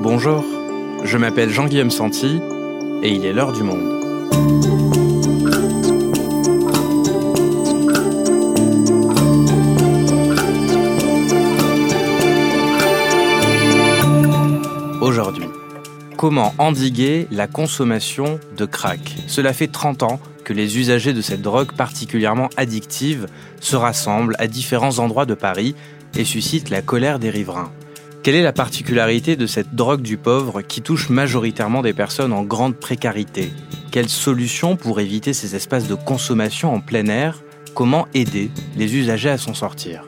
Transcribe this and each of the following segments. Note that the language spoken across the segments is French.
Bonjour, je m'appelle Jean-Guillaume Santi et il est l'heure du monde. Aujourd'hui, comment endiguer la consommation de crack? Cela fait 30 ans les usagers de cette drogue particulièrement addictive se rassemblent à différents endroits de Paris et suscitent la colère des riverains. Quelle est la particularité de cette drogue du pauvre qui touche majoritairement des personnes en grande précarité? Quelles solutions pour éviter ces espaces de consommation en plein air? Comment aider les usagers à s'en sortir?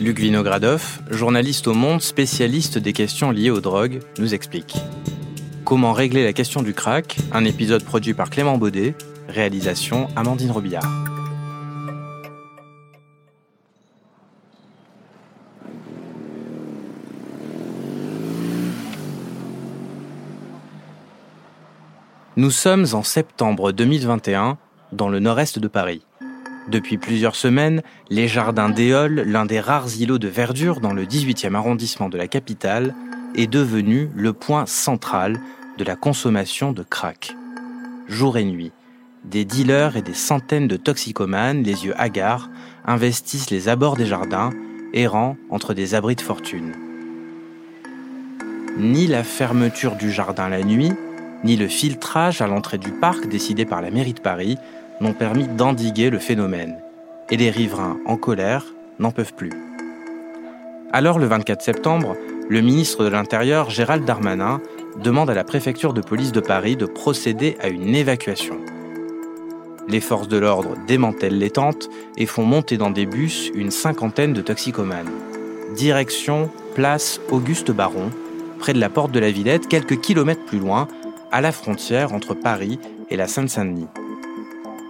Luc Vinogradov, journaliste au Monde, spécialiste des questions liées aux drogues, nous explique. Comment régler la question du crack? Un épisode produit par Clément Baudet, réalisation Amandine Robillard. Nous sommes en septembre 2021 dans le nord-est de Paris. Depuis plusieurs semaines, les jardins d'Éole, l'un des rares îlots de verdure dans le 18e arrondissement de la capitale, est devenu le point central de la consommation de crack. Jour et nuit, des dealers et des centaines de toxicomanes, les yeux hagards, investissent les abords des jardins, errant entre des abris de fortune. Ni la fermeture du jardin la nuit, ni le filtrage à l'entrée du parc décidé par la mairie de Paris n'ont permis d'endiguer le phénomène. Et les riverains, en colère, n'en peuvent plus. Alors, le 24 septembre, le ministre de l'Intérieur, Gérald Darmanin, demande à la préfecture de police de Paris de procéder à une évacuation. Les forces de l'ordre démantèlent les tentes et font monter dans des bus une cinquantaine de toxicomanes. Direction place Auguste Baron, près de la porte de la Villette, quelques kilomètres plus loin, à la frontière entre Paris et la Seine-Saint-Denis.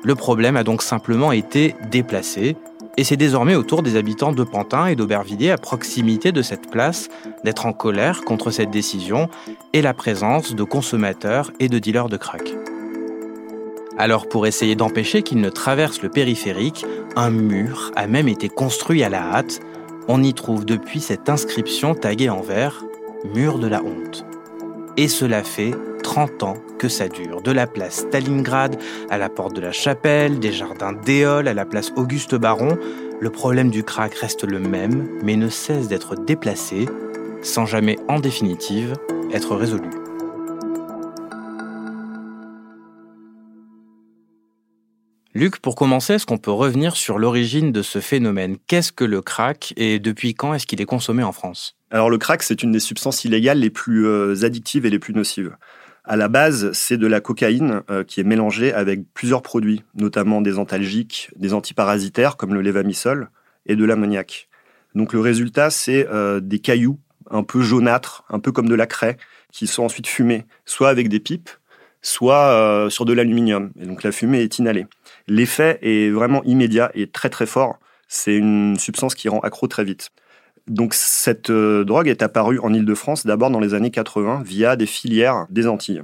Le problème a donc simplement été déplacé, et c'est désormais au tour des habitants de Pantin et d'Aubervilliers à proximité de cette place d'être en colère contre cette décision et la présence de consommateurs et de dealers de crack. Alors pour essayer d'empêcher qu'ils ne traversent le périphérique, un mur a même été construit à la hâte. On y trouve depuis cette inscription taguée en vert Mur de la honte. Et cela fait 30 ans que ça dure. De la place Stalingrad à la porte de la chapelle, des jardins d'Éole à la place Auguste Baron, le problème du crack reste le même, mais ne cesse d'être déplacé, sans jamais en définitive être résolu. Luc, pour commencer, est-ce qu'on peut revenir sur l'origine de ce phénomène? Qu'est-ce que le crack et depuis quand est-ce qu'il est consommé en France? Alors le crack, c'est une des substances illégales les plus euh, addictives et les plus nocives. À la base, c'est de la cocaïne euh, qui est mélangée avec plusieurs produits, notamment des antalgiques, des antiparasitaires comme le levamisole et de l'ammoniac. Donc le résultat, c'est euh, des cailloux un peu jaunâtres, un peu comme de la craie, qui sont ensuite fumés, soit avec des pipes, soit sur de l'aluminium. Et donc la fumée est inhalée. L'effet est vraiment immédiat et très très fort. C'est une substance qui rend accro très vite. Donc cette euh, drogue est apparue en Ile-de-France d'abord dans les années 80 via des filières des Antilles.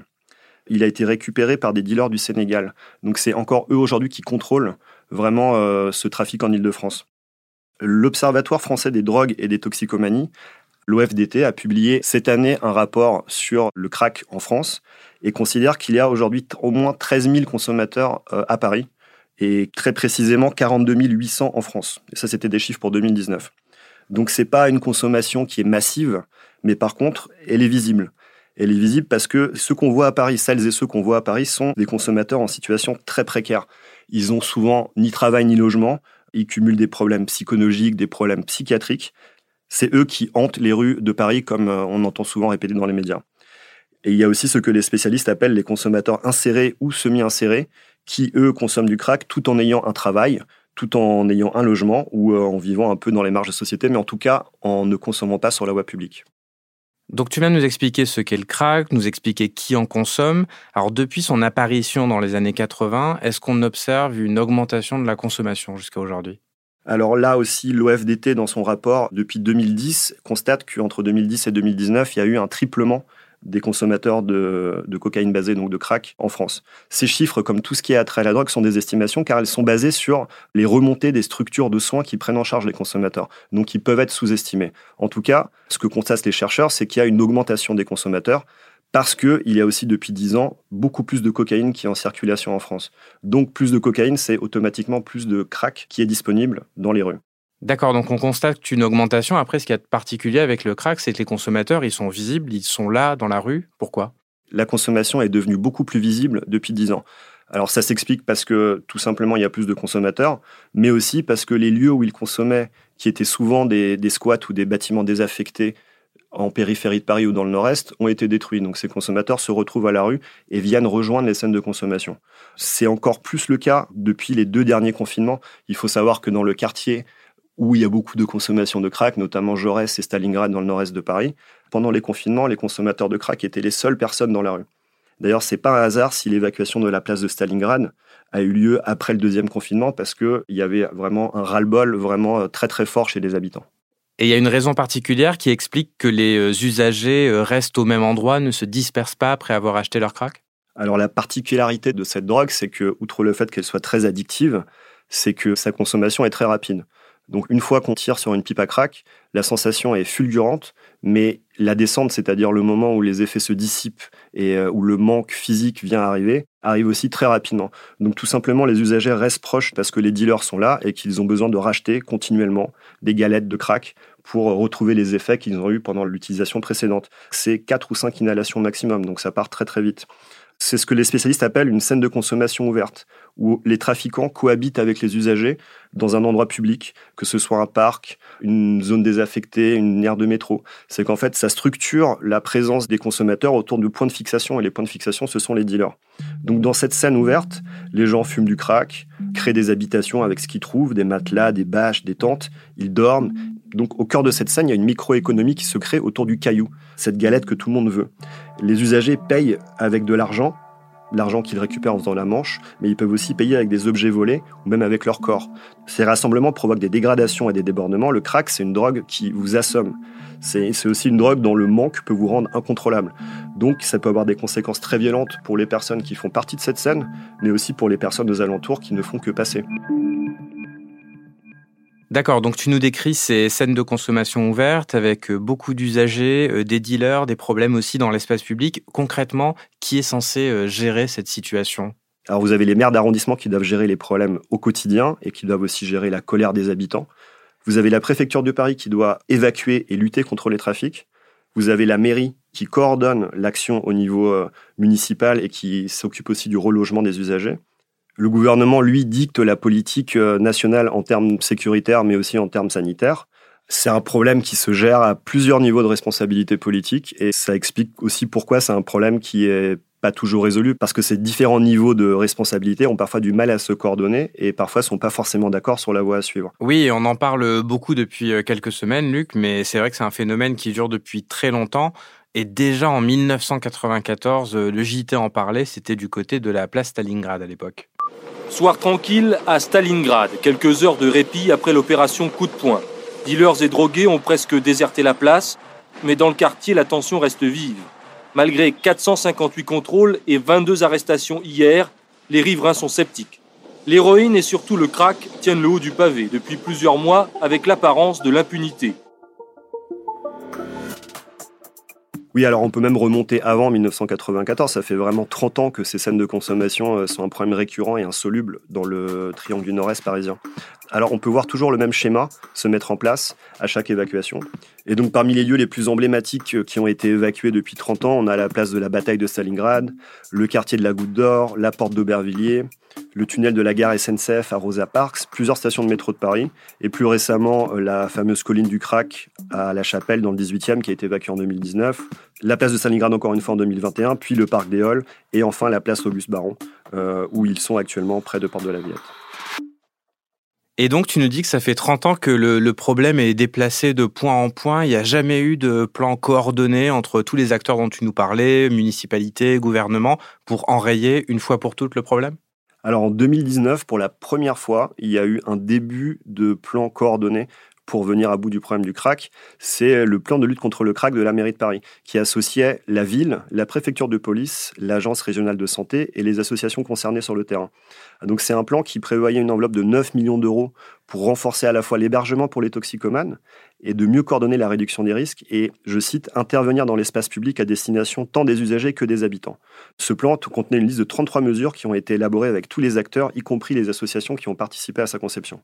Il a été récupéré par des dealers du Sénégal. Donc c'est encore eux aujourd'hui qui contrôlent vraiment euh, ce trafic en Ile-de-France. L'Observatoire français des drogues et des toxicomanies, l'OFDT, a publié cette année un rapport sur le crack en France et considère qu'il y a aujourd'hui au moins 13 000 consommateurs euh, à Paris et très précisément 42 800 en France. Ça, c'était des chiffres pour 2019. Donc c'est pas une consommation qui est massive, mais par contre, elle est visible. Elle est visible parce que ceux qu'on voit à Paris, celles et ceux qu'on voit à Paris, sont des consommateurs en situation très précaire. Ils ont souvent ni travail ni logement, ils cumulent des problèmes psychologiques, des problèmes psychiatriques. C'est eux qui hantent les rues de Paris, comme euh, on entend souvent répéter dans les médias. Et il y a aussi ce que les spécialistes appellent les consommateurs insérés ou semi-insérés, qui, eux, consomment du crack tout en ayant un travail, tout en ayant un logement ou euh, en vivant un peu dans les marges de société, mais en tout cas en ne consommant pas sur la voie publique. Donc tu viens de nous expliquer ce qu'est le crack, nous expliquer qui en consomme. Alors depuis son apparition dans les années 80, est-ce qu'on observe une augmentation de la consommation jusqu'à aujourd'hui? Alors là aussi, l'OFDT, dans son rapport depuis 2010, constate qu'entre 2010 et 2019, il y a eu un triplement des consommateurs de, cocaïne basée, donc de crack, en France. Ces chiffres, comme tout ce qui est attrait à la drogue, sont des estimations car elles sont basées sur les remontées des structures de soins qui prennent en charge les consommateurs, donc qui peuvent être sous-estimées. En tout cas, ce que constatent les chercheurs, c'est qu'il y a une augmentation des consommateurs parce qu'il y a aussi depuis 10 ans beaucoup plus de cocaïne qui est en circulation en France. Donc plus de cocaïne, c'est automatiquement plus de crack qui est disponible dans les rues. D'accord, donc on constate une augmentation. Après, ce qui est particulier avec le crack, c'est que les consommateurs, ils sont visibles, ils sont là dans la rue. Pourquoi? La consommation est devenue beaucoup plus visible depuis 10 ans. Alors ça s'explique parce que tout simplement il y a plus de consommateurs, mais aussi parce que les lieux où ils consommaient, qui étaient souvent des squats ou des bâtiments désaffectés en périphérie de Paris ou dans le nord-est, ont été détruits. Donc ces consommateurs se retrouvent à la rue et viennent rejoindre les scènes de consommation. C'est encore plus le cas depuis les deux derniers confinements. Il faut savoir que dans le quartier où il y a beaucoup de consommation de crack, notamment Jaurès et Stalingrad dans le nord-est de Paris. Pendant les confinements, les consommateurs de crack étaient les seules personnes dans la rue. D'ailleurs, c'est pas un hasard si l'évacuation de la place de Stalingrad a eu lieu après le deuxième confinement parce qu'il y avait vraiment un ras-le-bol vraiment euh, très très fort chez les habitants. Et il y a une raison particulière qui explique que les euh, usagers euh, restent au même endroit, ne se dispersent pas après avoir acheté leur crack? Alors la particularité de cette drogue, c'est que, outre le fait qu'elle soit très addictive, c'est que sa consommation est très rapide. Donc une fois qu'on tire sur une pipe à crack, la sensation est fulgurante, mais la descente, c'est-à-dire le moment où les effets se dissipent et euh, où le manque physique vient arriver, arrive aussi très rapidement. Donc tout simplement, les usagers restent proches parce que les dealers sont là et qu'ils ont besoin de racheter continuellement des galettes de crack pour retrouver les effets qu'ils ont eus pendant l'utilisation précédente. C'est 4 ou 5 inhalations maximum, donc ça part très très vite. C'est ce que les spécialistes appellent une scène de consommation ouverte, où les trafiquants cohabitent avec les usagers dans un endroit public, que ce soit un parc, une zone désaffectée, une aire de métro. C'est qu'en fait, ça structure la présence des consommateurs autour de points de fixation, et les points de fixation, ce sont les dealers. Donc dans cette scène ouverte, les gens fument du crack, créent des habitations avec ce qu'ils trouvent, des matelas, des bâches, des tentes, ils dorment. Donc au cœur de cette scène, il y a une microéconomie qui se crée autour du caillou, cette galette que tout le monde veut. Les usagers payent avec de l'argent, l'argent qu'ils récupèrent en faisant la manche, mais ils peuvent aussi payer avec des objets volés ou même avec leur corps. Ces rassemblements provoquent des dégradations et des débordements. Le crack, c'est une drogue qui vous assomme. C'est aussi une drogue dont le manque peut vous rendre incontrôlable. Donc ça peut avoir des conséquences très violentes pour les personnes qui font partie de cette scène, mais aussi pour les personnes aux alentours qui ne font que passer. D'accord, donc tu nous décris ces scènes de consommation ouvertes avec euh, beaucoup d'usagers, euh, des dealers, des problèmes aussi dans l'espace public. Concrètement, qui est censé euh, gérer cette situation? Alors vous avez les maires d'arrondissement qui doivent gérer les problèmes au quotidien et qui doivent aussi gérer la colère des habitants. Vous avez la préfecture de Paris qui doit évacuer et lutter contre les trafics. Vous avez la mairie qui coordonne l'action au niveau municipal et qui s'occupe aussi du relogement des usagers. Le gouvernement, lui, dicte la politique euh, nationale en termes sécuritaires, mais aussi en termes sanitaires. C'est un problème qui se gère à plusieurs niveaux de responsabilité politique et ça explique aussi pourquoi c'est un problème qui est pas toujours résolu parce que ces différents niveaux de responsabilité ont parfois du mal à se coordonner et parfois sont pas forcément d'accord sur la voie à suivre. Oui, on en parle beaucoup depuis euh, quelques semaines, Luc, mais c'est vrai que c'est un phénomène qui dure depuis très longtemps. Et déjà en 1994, euh, le JT en parlait, c'était du côté de la place Stalingrad à l'époque. Soir tranquille à Stalingrad, quelques heures de répit après l'opération coup de poing. Dealers et drogués ont presque déserté la place, mais dans le quartier, la tension reste vive. Malgré 458 contrôles et 22 arrestations hier, les riverains sont sceptiques. L'héroïne et surtout le crack tiennent le haut du pavé depuis plusieurs mois avec l'apparence de l'impunité. Oui, alors on peut même remonter avant 1994. Ça fait vraiment 30 ans que ces scènes de consommation euh, sont un problème récurrent et insoluble dans le triangle du nord-est parisien. Alors on peut voir toujours le même schéma se mettre en place à chaque évacuation. Et donc parmi les lieux les plus emblématiques euh, qui ont été évacués depuis 30 ans, on a la place de la bataille de Stalingrad, le quartier de la Goutte d'Or, la porte d'Aubervilliers, le tunnel de la gare SNCF à Rosa Parks, plusieurs stations de métro de Paris, et plus récemment euh, la fameuse colline du Crac à La Chapelle dans le 18e qui a été évacuée en 2019, la place de Stalingrad encore une fois en 2021, puis le parc des Halles, et enfin la place Auguste Baron, euh, où ils sont actuellement près de Porte de la Villette. Et donc, tu nous dis que ça fait 30 ans que le, problème est déplacé de point en point. Il n'y a jamais eu de plan coordonné entre tous les acteurs dont tu nous parlais, municipalité, gouvernement, pour enrayer une fois pour toutes le problème? Alors en 2019, pour la première fois, il y a eu un début de plan coordonné pour venir à bout du problème du crack, c'est le plan de lutte contre le crack de la mairie de Paris, qui associait la ville, la préfecture de police, l'agence régionale de santé et les associations concernées sur le terrain. Donc c'est un plan qui prévoyait une enveloppe de 9 millions d'euros pour renforcer à la fois l'hébergement pour les toxicomanes et de mieux coordonner la réduction des risques et, je cite, intervenir dans l'espace public à destination tant des usagers que des habitants. Ce plan contenait une liste de 33 mesures qui ont été élaborées avec tous les acteurs, y compris les associations qui ont participé à sa conception.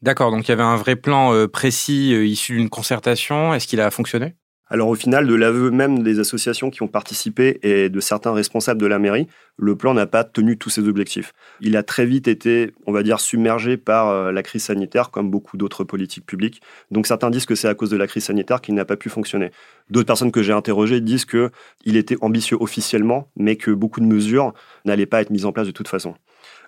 D'accord, donc il y avait un vrai plan euh, précis euh, issu d'une concertation. Est-ce qu'il a fonctionné? Alors au final, de l'aveu même des associations qui ont participé et de certains responsables de la mairie, le plan n'a pas tenu tous ses objectifs. Il a très vite été, on va dire, submergé par euh, la crise sanitaire, comme beaucoup d'autres politiques publiques. Donc certains disent que c'est à cause de la crise sanitaire qu'il n'a pas pu fonctionner. D'autres personnes que j'ai interrogées disent qu'il était ambitieux officiellement, mais que beaucoup de mesures n'allaient pas être mises en place de toute façon.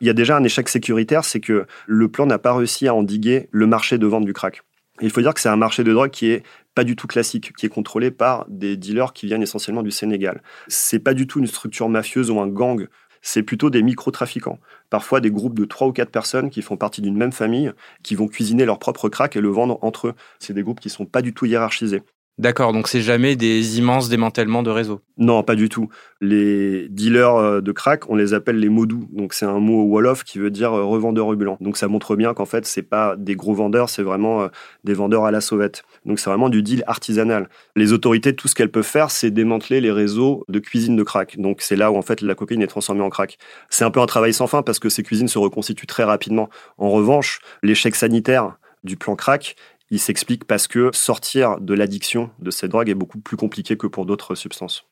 Il y a déjà un échec sécuritaire, c'est que le plan n'a pas réussi à endiguer le marché de vente du crack. Il faut dire que c'est un marché de drogue qui est pas du tout classique, qui est contrôlé par des dealers qui viennent essentiellement du Sénégal. C'est pas du tout une structure mafieuse ou un gang, c'est plutôt des micro-trafiquants. Parfois des groupes de trois ou quatre personnes qui font partie d'une même famille, qui vont cuisiner leur propre crack et le vendre entre eux. C'est des groupes qui sont pas du tout hiérarchisés. D'accord, donc c'est jamais des immenses démantèlements de réseaux. Non, pas du tout. Les dealers euh, de crack, on les appelle les modous. Donc c'est un mot wolof qui veut dire euh, revendeur ambulant. Donc ça montre bien qu'en fait c'est pas des gros vendeurs, c'est vraiment euh, des vendeurs à la sauvette. Donc c'est vraiment du deal artisanal. Les autorités, tout ce qu'elles peuvent faire, c'est démanteler les réseaux de cuisine de crack. Donc c'est là où en fait la cocaïne est transformée en crack. C'est un peu un travail sans fin parce que ces cuisines se reconstituent très rapidement. En revanche, l'échec sanitaire du plan crack il s'explique parce que sortir de l'addiction de ces drogues est beaucoup plus compliqué que pour d'autres substances.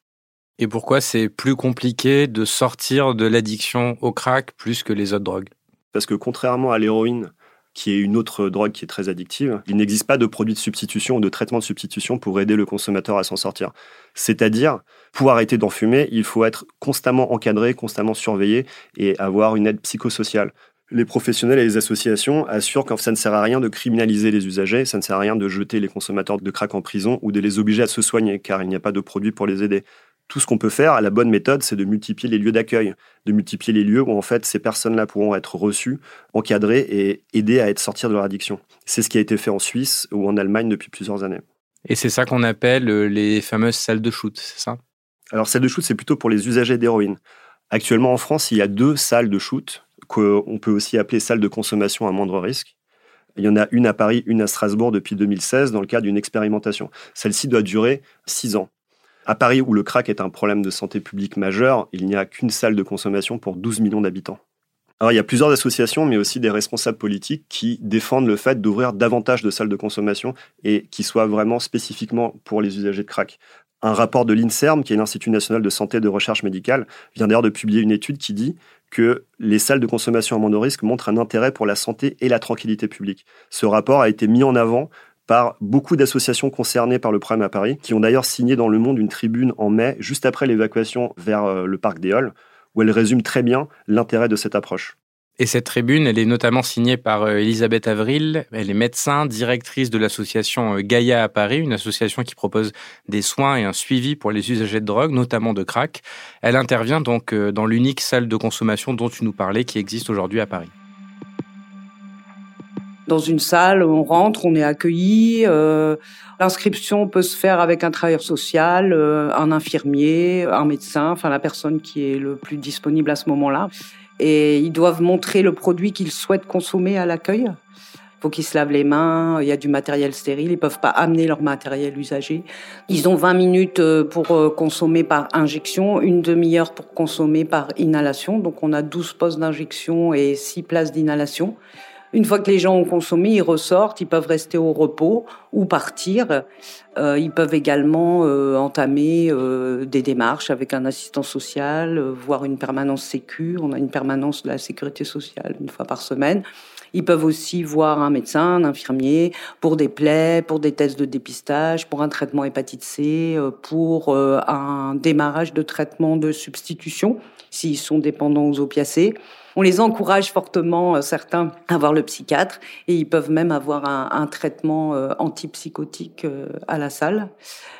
Et pourquoi c'est plus compliqué de sortir de l'addiction au crack plus que les autres drogues? Parce que contrairement à l'héroïne, qui est une autre drogue qui est très addictive, il n'existe pas de produit de substitution ou de traitement de substitution pour aider le consommateur à s'en sortir. C'est-à-dire, pour arrêter d'en fumer, il faut être constamment encadré, constamment surveillé et avoir une aide psychosociale les professionnels et les associations assurent que ça ne sert à rien de criminaliser les usagers, ça ne sert à rien de jeter les consommateurs de crack en prison ou de les obliger à se soigner, car il n'y a pas de produit pour les aider. Tout ce qu'on peut faire, la bonne méthode, c'est de multiplier les lieux d'accueil, de multiplier les lieux où en fait ces personnes-là pourront être reçues, encadrées et aidées à être sortir de leur addiction. C'est ce qui a été fait en Suisse ou en Allemagne depuis plusieurs années. Et c'est ça qu'on appelle euh, les fameuses salles de shoot, c'est ça? Alors salles de shoot, c'est plutôt pour les usagers d'héroïne. Actuellement en France, il y a deux salles de shoot qu'on peut aussi appeler salle de consommation à moindre risque. Il y en a une à Paris, une à Strasbourg depuis 2016 dans le cadre d'une expérimentation. Celle-ci doit durer six ans. À Paris, où le crack est un problème de santé publique majeur, il n'y a qu'une salle de consommation pour 12 millions d'habitants. Alors, il y a plusieurs associations, mais aussi des responsables politiques qui défendent le fait d'ouvrir davantage de salles de consommation et qui soient vraiment spécifiquement pour les usagers de crack. Un rapport de l'INSERM, qui est l'Institut national de santé et de recherche médicale, vient d'ailleurs de publier une étude qui dit que les salles de consommation à moindre risque montrent un intérêt pour la santé et la tranquillité publique. Ce rapport a été mis en avant par beaucoup d'associations concernées par le problème à Paris, qui ont d'ailleurs signé dans Le Monde une tribune en mai, juste après l'évacuation vers euh, le parc des où elle résume très bien l'intérêt de cette approche. Et cette tribune, elle est notamment signée par euh, Elisabeth Avril. Elle est médecin, directrice de l'association euh, Gaïa à Paris, une association qui propose des soins et un suivi pour les usagers de drogue, notamment de crack. Elle intervient donc euh, dans l'unique salle de consommation dont tu nous parlais qui existe aujourd'hui à Paris. Dans une salle, on rentre, on est accueilli. L'inscription peut se faire avec un travailleur social, un infirmier, un médecin, enfin la personne qui est le plus disponible à ce moment-là et ils doivent montrer le produit qu'ils souhaitent consommer à l'accueil. Il faut qu'ils se lavent les mains, il y a du matériel stérile, ils peuvent pas amener leur matériel usagé. Ils ont 20 minutes euh, pour euh, consommer par injection, une demi-heure pour consommer par inhalation. Donc on a 12 postes d'injection et 6 places d'inhalation. Une fois que les gens ont consommé, ils ressortent, ils peuvent rester au repos ou partir. Euh, ils peuvent également euh, entamer euh, des démarches avec un assistant social, voire une permanence sécu. On a une permanence de la sécurité sociale une fois par semaine. Ils peuvent aussi voir un médecin, un infirmier pour des plaies, pour des tests de dépistage, pour un traitement hépatite C, pour un démarrage de traitement de substitution s'ils sont dépendants aux opiacés. On les encourage fortement, euh, certains, à voir le psychiatre et ils peuvent même avoir un, traitement euh, antipsychotique à la salle.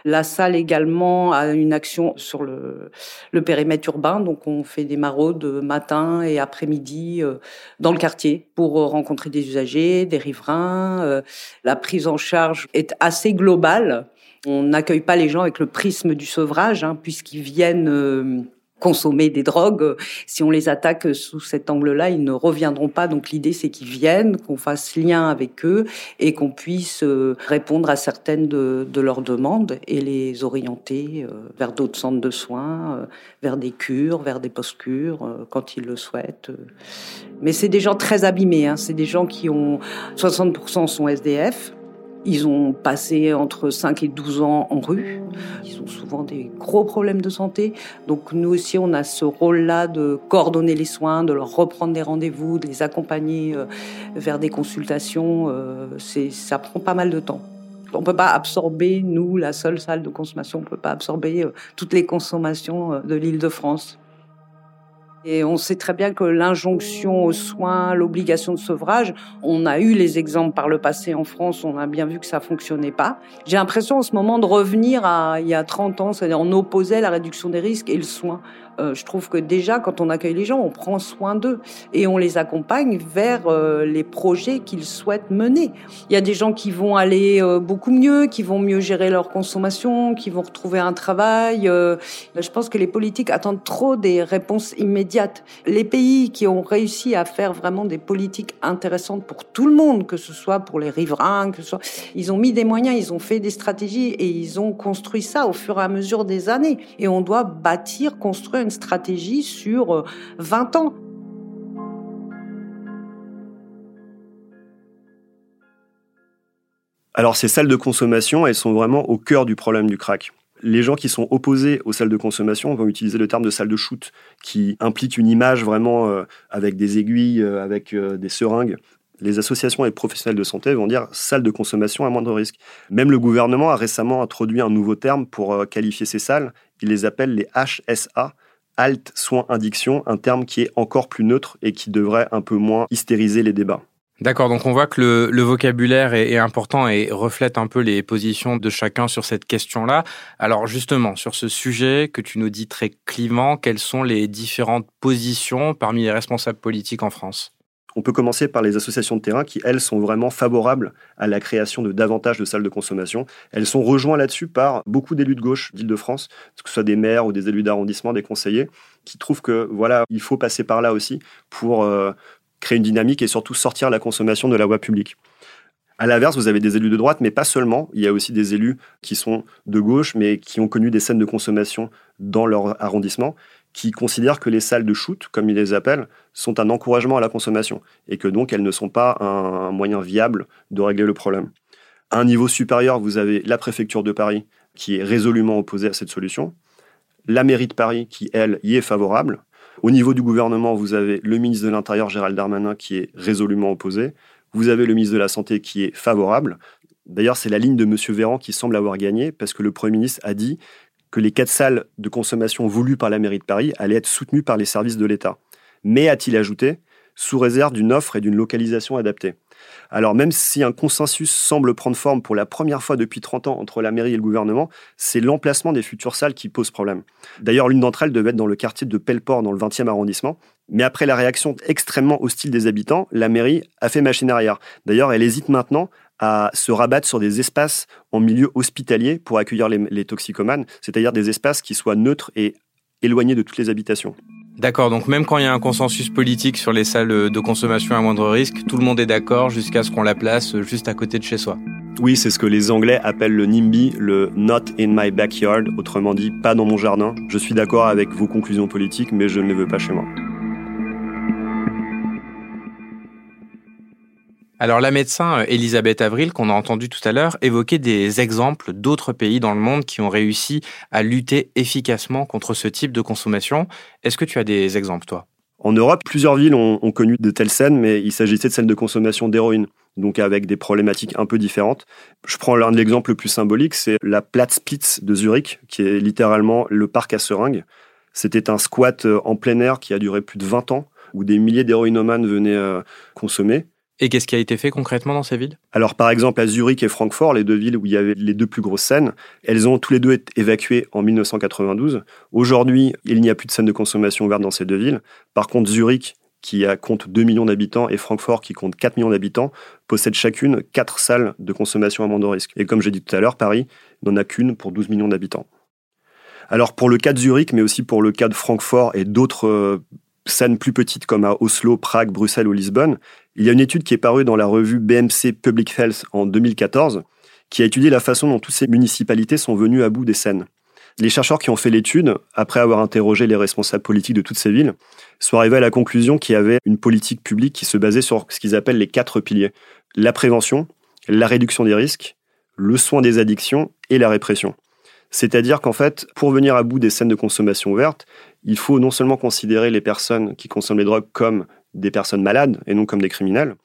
La salle également a une action sur le, périmètre urbain, donc on fait des maraudes matin et après-midi dans le quartier pour rencontrer des usagers, des riverains. La prise en charge est assez globale. On n'accueille pas les gens avec le prisme du sevrage, hein, puisqu'ils viennent euh, consommer des drogues. Si on les attaque sous cet angle-là, ils ne reviendront pas. Donc l'idée, c'est qu'ils viennent, qu'on fasse lien avec eux et qu'on puisse euh, répondre à certaines de, leurs demandes et les orienter euh, vers d'autres centres de soins, vers des cures, vers des post-cures, quand ils le souhaitent. Mais c'est des gens très abîmés. Hein. C'est des gens qui ont 60% sont SDF. Ils ont passé entre 5 et 12 ans en rue. Ils ont souvent des gros problèmes de santé. Donc nous aussi, on a ce rôle-là de coordonner les soins, de leur reprendre des rendez-vous, de les accompagner euh, vers des consultations. Euh, ça prend pas mal de temps. On peut pas absorber, nous, la seule salle de consommation, on peut pas absorber euh, toutes les consommations de l'île de France. Et on sait très bien que l'injonction aux soins, l'obligation de sevrage, on a eu les exemples par le passé en France, on a bien vu que ça fonctionnait pas. J'ai l'impression en ce moment de revenir à il y a 30 ans, c'est-à-dire on opposait la réduction des risques et le soin. Euh, je trouve que déjà, quand on accueille les gens, on prend soin d'eux et on les accompagne vers euh, les projets qu'ils souhaitent mener. Il y a des gens qui vont aller euh, beaucoup mieux, qui vont mieux gérer leur consommation, qui vont retrouver un travail. je pense que les politiques attendent trop des réponses immédiates. Les pays qui ont réussi à faire vraiment des politiques intéressantes pour tout le monde, que ce soit pour les riverains, que ce soit, ils ont mis des moyens, ils ont fait des stratégies et ils ont construit ça au fur et à mesure des années. Et on doit bâtir, construire stratégie sur 20 euh, ans. Alors ces salles de consommation, elles sont vraiment au cœur du problème du crack. Les gens qui sont opposés aux salles de consommation vont utiliser le terme de salle de shoot, qui implique une image vraiment euh, avec des aiguilles, euh, avec des seringues. Les associations et professionnels de santé vont dire salle de consommation à moindre risque. Même le gouvernement a récemment introduit un nouveau terme pour qualifier ces salles. Il les appelle les HSA, Alt soins addiction, un terme qui est encore plus neutre et qui devrait un peu moins hystériser les débats. D'accord, donc on voit que le, vocabulaire est, est, important et reflète un peu les positions de chacun sur cette question-là. Alors justement, sur ce sujet que tu nous dis très clivant, quelles sont les différentes positions parmi les responsables politiques en France? On peut commencer par les associations de terrain qui, elles, sont vraiment favorables à la création de davantage de salles de consommation. Elles sont rejointes là-dessus par beaucoup d'élus de gauche d'Île-de-France, que ce soit des maires ou des élus d'arrondissement, des conseillers, qui trouvent que voilà, il faut passer par là aussi pour euh, créer une dynamique et surtout sortir la consommation de la voie publique. À l'inverse, vous avez des élus de droite, mais pas seulement. Il y a aussi des élus qui sont de gauche, mais qui ont connu des scènes de consommation dans leur arrondissement qui considèrent que les salles de shoot, comme ils les appellent, sont un encouragement à la consommation et que donc elles ne sont pas un, moyen viable de régler le problème. À un niveau supérieur, vous avez la préfecture de Paris qui est résolument opposée à cette solution, la mairie de Paris qui, elle, y est favorable. Au niveau du gouvernement, vous avez le ministre de l'Intérieur, Gérald Darmanin, qui est résolument opposé. Vous avez le ministre de la Santé qui est favorable. D'ailleurs, c'est la ligne de M. Véran qui semble avoir gagné parce que le Premier ministre a dit que les quatre salles de consommation voulues par la mairie de Paris allaient être soutenues par les services de l'État. Mais, a-t-il ajouté, sous réserve d'une offre et d'une localisation adaptée. Alors même si un consensus semble prendre forme pour la première fois depuis 30 ans entre la mairie et le gouvernement, c'est l'emplacement des futures salles qui pose problème. D'ailleurs, l'une d'entre elles devait être dans le quartier de Pelleport, dans le 20e arrondissement. Mais après la réaction extrêmement hostile des habitants, la mairie a fait machine arrière. D'ailleurs, elle hésite maintenant à se rabattre sur des espaces en milieu hospitalier pour accueillir les, toxicomanes, c'est-à-dire des espaces qui soient neutres et éloignés de toutes les habitations. D'accord, donc même quand il y a un consensus politique sur les salles de consommation à moindre risque, tout le monde est d'accord jusqu'à ce qu'on la place juste à côté de chez soi. Oui, c'est ce que les Anglais appellent le NIMBY, le Not in my backyard, autrement dit pas dans mon jardin. Je suis d'accord avec vos conclusions politiques, mais je ne les veux pas chez moi. Alors la médecin euh, Elisabeth Avril, qu'on a entendu tout à l'heure, évoquait des exemples d'autres pays dans le monde qui ont réussi à lutter efficacement contre ce type de consommation. Est-ce que tu as des exemples, toi? En Europe, plusieurs villes ont, connu de telles scènes, mais il s'agissait de celles de consommation d'héroïne, donc avec des problématiques un peu différentes. Je prends l'un de l'exemple le plus symbolique, c'est la Platzspitz de Zurich, qui est littéralement le parc à seringues. C'était un squat euh, en plein air qui a duré plus de 20 ans où des milliers d'héroïnomanes venaient euh, consommer. Et qu'est-ce qui a été fait concrètement dans ces villes? Alors, par exemple, à Zurich et Francfort, les deux villes où il y avait les deux plus grosses scènes, elles ont tous les deux été évacuées en 1992. Aujourd'hui, il n'y a plus de scènes de consommation ouvertes dans ces deux villes. Par contre, Zurich, qui compte 2 millions d'habitants, et Francfort, qui compte 4 millions d'habitants, possèdent chacune 4 salles de consommation à moindre risque. Et comme j'ai dit tout à l'heure, Paris n'en a qu'une pour 12 millions d'habitants. Alors, pour le cas de Zurich, mais aussi pour le cas de Francfort et d'autres euh, scènes plus petites comme à Oslo, Prague, Bruxelles ou Lisbonne, il y a une étude qui est parue dans la revue BMC Public Health en 2014 qui a étudié la façon dont toutes ces municipalités sont venues à bout des scènes. Les chercheurs qui ont fait l'étude, après avoir interrogé les responsables politiques de toutes ces villes, sont arrivés à la conclusion qu'il y avait une politique publique qui se basait sur ce qu'ils appellent les quatre piliers. La prévention, la réduction des risques, le soin des addictions et la répression. C'est-à-dire qu'en fait, pour venir à bout des scènes de consommation ouvertes, il faut non seulement considérer les personnes qui consomment les drogues comme des personnes malades et non comme des criminels,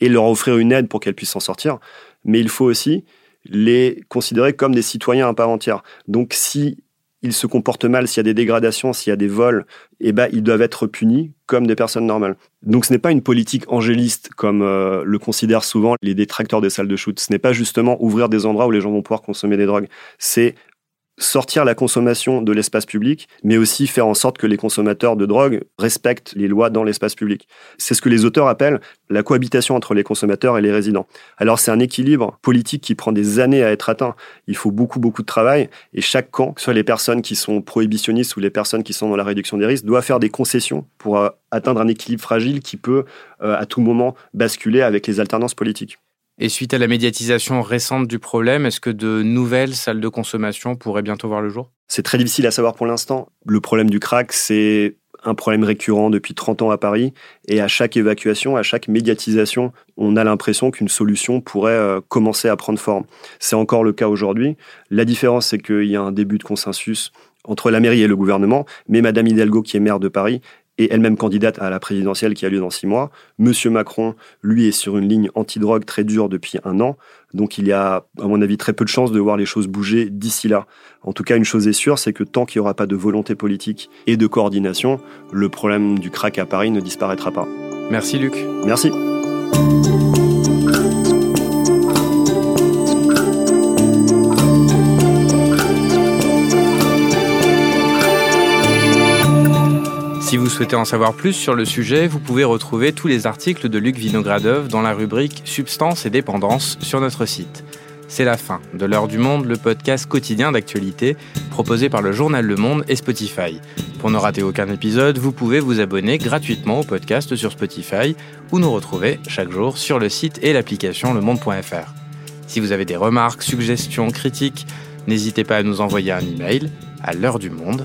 et leur offrir une aide pour qu'elles puissent s'en sortir, mais il faut aussi les considérer comme des citoyens à part entière. Donc si ils se comportent mal, s'il y a des dégradations, s'il y a des vols, eh ben, ils doivent être punis comme des personnes normales. Donc ce n'est pas une politique angéliste comme euh, le considèrent souvent les détracteurs des salles de shoot. Ce n'est pas justement ouvrir des endroits où les gens vont pouvoir consommer des drogues. C'est sortir la consommation de l'espace public, mais aussi faire en sorte que les consommateurs de drogue respectent les lois dans l'espace public. C'est ce que les auteurs appellent la cohabitation entre les consommateurs et les résidents. Alors c'est un équilibre politique qui prend des années à être atteint. Il faut beaucoup, beaucoup de travail, et chaque camp, que ce soit les personnes qui sont prohibitionnistes ou les personnes qui sont dans la réduction des risques, doit faire des concessions pour euh, atteindre un équilibre fragile qui peut euh, à tout moment basculer avec les alternances politiques. Et suite à la médiatisation récente du problème, est-ce que de nouvelles salles de consommation pourraient bientôt voir le jour? C'est très difficile à savoir pour l'instant. Le problème du crack, c'est un problème récurrent depuis 30 ans à Paris. Et à chaque évacuation, à chaque médiatisation, on a l'impression qu'une solution pourrait euh, commencer à prendre forme. C'est encore le cas aujourd'hui. La différence, c'est qu'il y a un début de consensus entre la mairie et le gouvernement, mais Madame Hidalgo, qui est maire de Paris, et elle-même candidate à la présidentielle qui a lieu dans six mois. Monsieur Macron, lui, est sur une ligne anti-drogue très dure depuis un an. Donc il y a, à mon avis, très peu de chances de voir les choses bouger d'ici là. En tout cas, une chose est sûre, c'est que tant qu'il n'y aura pas de volonté politique et de coordination, le problème du crack à Paris ne disparaîtra pas. Merci Luc. Merci. Si vous souhaitez en savoir plus sur le sujet, vous pouvez retrouver tous les articles de Luc Vinogradov dans la rubrique Substance et dépendance sur notre site. C'est la fin de L'heure du monde, le podcast quotidien d'actualité proposé par le journal Le Monde et Spotify. Pour ne rater aucun épisode, vous pouvez vous abonner gratuitement au podcast sur Spotify ou nous retrouver chaque jour sur le site et l'application lemonde.fr. Si vous avez des remarques, suggestions, critiques, n'hésitez pas à nous envoyer un email à l'heure du monde